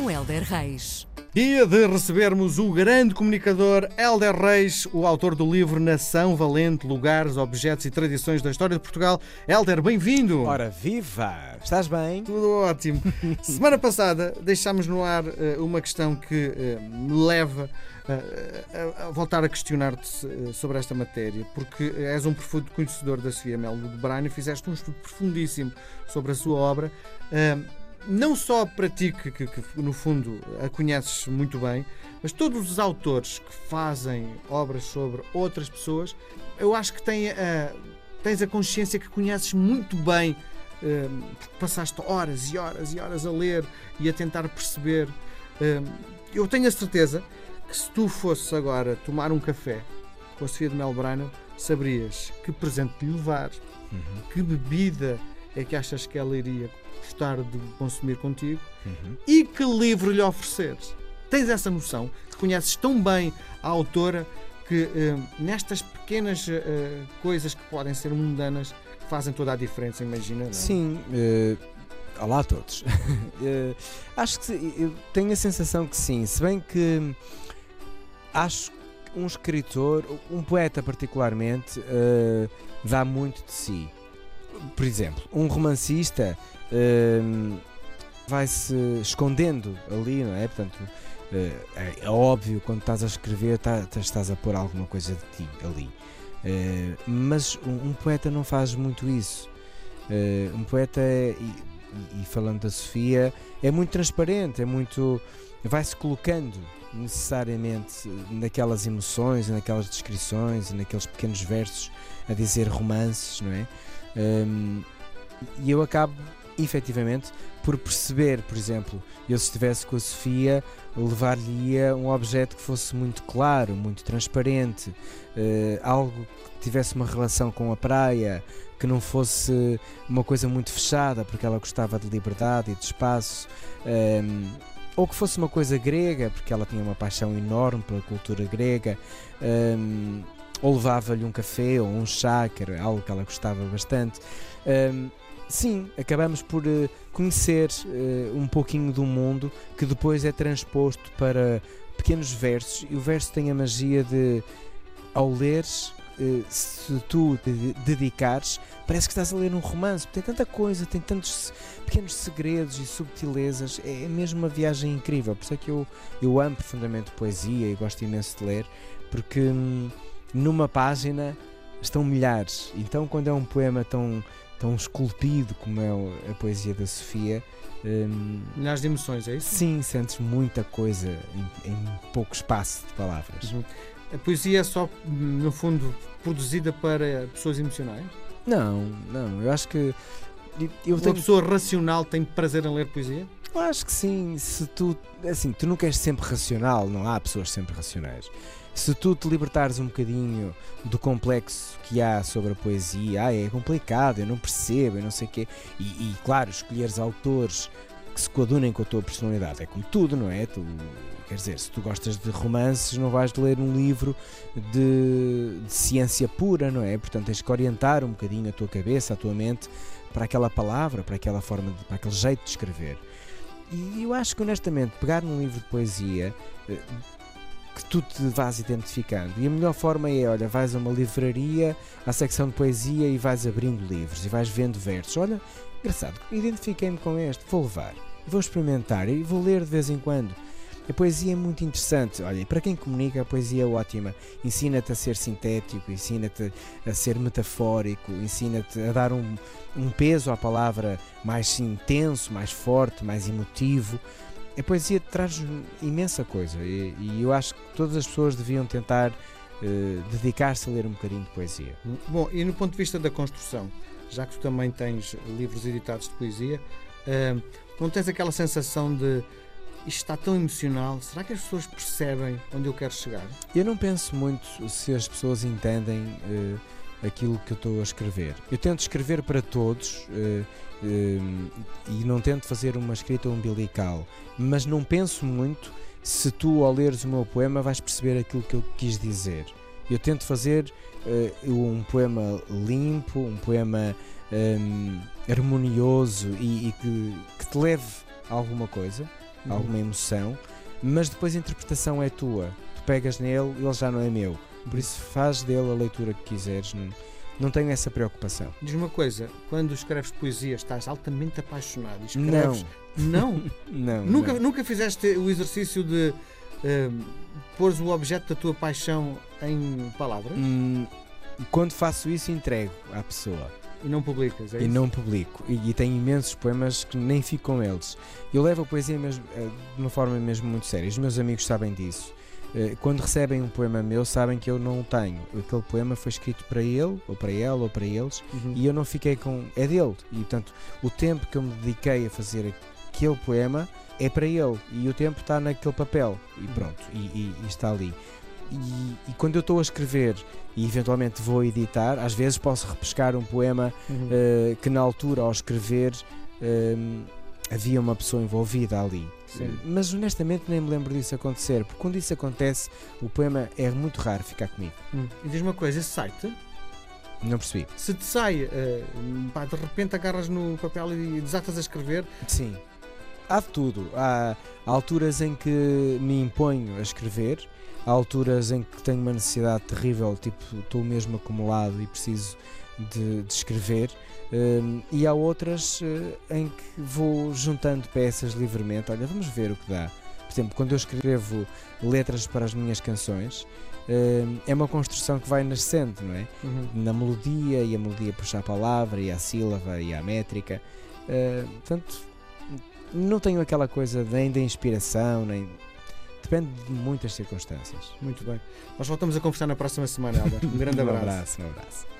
Com Helder Reis. Dia de recebermos o grande comunicador Helder Reis, o autor do livro Nação Valente, Lugares, Objetos e Tradições da História de Portugal. Helder, bem-vindo! Ora, viva! Estás bem? Tudo ótimo. Semana passada deixámos no ar uh, uma questão que uh, me leva uh, a voltar a questionar-te sobre esta matéria, porque és um profundo conhecedor da Sofia Melo de Brano e fizeste um estudo profundíssimo sobre a sua obra não só para ti, que, que, que, no fundo a conheces muito bem, mas todos os autores que fazem obras sobre outras pessoas, eu acho que têm a, tens a consciência que conheces muito bem, um, porque passaste horas e horas e horas a ler e a tentar perceber. Um, eu tenho a certeza que se tu fosses agora tomar um café com a Sofia de Melbrano, saberias que presente lhe levar, uhum. que bebida é que achas que ela iria gostar de consumir contigo uhum. e que livro lhe ofereceres. Tens essa noção? Conheces tão bem a autora que uh, nestas pequenas uh, coisas que podem ser mundanas fazem toda a diferença, imagina? Não? É? Sim. Olá a todos. acho que eu tenho a sensação que sim, se bem que acho que um escritor, um poeta particularmente, dá muito de si por exemplo, um romancista uh, vai-se escondendo ali, não é? Portanto, uh, é, é, óbvio quando estás a escrever, tá, tá, estás a pôr alguma coisa de ti ali. Uh, mas um, um, poeta não faz muito isso. Uh, um poeta, e, e, falando da Sofia, é muito transparente, é muito. vai-se colocando necessariamente naquelas emoções, naquelas descrições, naqueles pequenos versos a dizer romances, não é? Um, e eu acabo efetivamente por perceber, por exemplo, eu se estivesse com a Sofia, levar-lhe-ia um objeto que fosse muito claro, muito transparente, uh, algo que tivesse uma relação com a praia, que não fosse uma coisa muito fechada, porque ela gostava de liberdade e de espaço. Um, ou que fosse uma coisa grega, porque ela tinha uma paixão enorme pela cultura grega. Um, ou levava-lhe um café ou um chá, que era algo que ela gostava bastante. Um, sim, acabamos por uh, conhecer uh, um pouquinho do mundo que depois é transposto para pequenos versos e o verso tem a magia de, ao leres, uh, se tu te dedicares, parece que estás a ler um romance, tem tanta coisa, tem tantos pequenos segredos e subtilezas, é mesmo uma viagem incrível, por isso é que eu, eu amo profundamente poesia e gosto imenso de ler, porque. Hum, numa página estão milhares. Então, quando é um poema tão, tão esculpido como é a poesia da Sofia. Um, milhares de emoções, é isso? Sim, sentes muita coisa em, em pouco espaço de palavras. Uhum. A poesia é só, no fundo, produzida para pessoas emocionais? Não, não. Eu acho que. Eu Uma tenho... pessoa racional tem prazer em ler poesia? Eu acho que sim. Se tu. Assim, tu nunca és sempre racional, não há pessoas sempre racionais se tu te libertares um bocadinho do complexo que há sobre a poesia, ah, é complicado, eu não percebo, eu não sei o quê, e, e, claro, escolheres autores que se coadunem com a tua personalidade, é como tudo, não é? Tu, quer dizer, se tu gostas de romances, não vais ler um livro de, de ciência pura, não é? Portanto, tens que orientar um bocadinho a tua cabeça, a tua mente para aquela palavra, para aquela forma, de, para aquele jeito de escrever. E eu acho que honestamente, pegar num livro de poesia eh, que tu te vás identificando. E a melhor forma é, olha, vais a uma livraria, à secção de poesia e vais abrindo livros e vais vendo versos. Olha, engraçado, identifiquei-me com este, vou levar, vou experimentar e vou ler de vez em quando. A poesia é muito interessante. Olha, para quem comunica, a poesia é ótima. Ensina-te a ser sintético, ensina-te a ser metafórico, ensina-te a dar um, um peso à palavra mais intenso, mais forte, mais emotivo a poesia traz imensa coisa e, e, eu acho que todas as pessoas deviam tentar uh, dedicar-se a ler um bocadinho de poesia. Bom, e no ponto de vista da construção, já que tu também tens livros editados de poesia, uh, não tens aquela sensação de isto está tão emocional, será que as pessoas percebem onde eu quero chegar? Eu não penso muito se as pessoas entendem. Uh, aquilo que eu estou a escrever. Eu tento escrever para todos uh, uh, e não tento fazer uma escrita umbilical, mas não penso muito se tu, ao leres o meu poema, vais perceber aquilo que eu quis dizer. Eu tento fazer eh, um poema limpo, um poema hum, harmonioso e, e que, que te leve a alguma coisa, a alguma emoção, mas depois a interpretação é tua. Tu pegas nele, ele já não é meu. Por isso faz dele a leitura que quiseres. Não, não tenho essa preocupação. Diz uma coisa, quando escreves poesia estás altamente apaixonado e escreves... Não. Não, nunca, não. nunca fizeste o exercício de uh, pôres o objeto da tua paixão em palavras Hum, quando faço isso, entrego à pessoa e não publicas, é e isso? não publico. E, e tenho imensos poemas que nem fico com eles. Eu levo a poesia mesmo, eh, de uma forma mesmo muito séria. Os meus amigos sabem disso. Eh, Quando recebem um poema meu, sabem que eu não o tenho. Aquele poema foi escrito para ele, ou para ela, ou para eles, Uhum. e eu não fiquei com. É dele. E portanto, o tempo que eu me dediquei a fazer aquele poema é para ele. E o tempo está naquele papel. E pronto, e, e- e está ali. E, e quando eu estou a escrever e eventualmente vou editar, às vezes posso repescar um poema Uhum. eh, que na altura, ao escrever, ehm, havia uma pessoa envolvida ali. Sim. Mas honestamente nem me lembro disso acontecer, porque quando isso acontece, o poema é muito raro ficar comigo. Hum. E diz uma coisa, esse site, Não percebi. se te sai, eh, pá, de repente agarras no papel e desatas a escrever, Sim. Há de tudo. Há alturas em que me imponho a escrever, há alturas em que tenho uma necessidade terrível, tipo, estou mesmo acumulado e preciso de, de escrever, hum, e há outras eh, em que vou juntando peças livremente. Olha, vamos ver o que dá. Por exemplo, quando eu escrevo letras para as minhas canções, hum, é uma construção que vai nascendo, não é? na melodia e a melodia puxa a palavra e a sílaba e a métrica. Uh, portanto, não tenho aquela coisa nem da inspiração, nem. Depende de muitas circunstâncias. Muito bem. Nós voltamos a conversar na próxima semana, Helder. Um grande um abraço. abraço. Um abraço.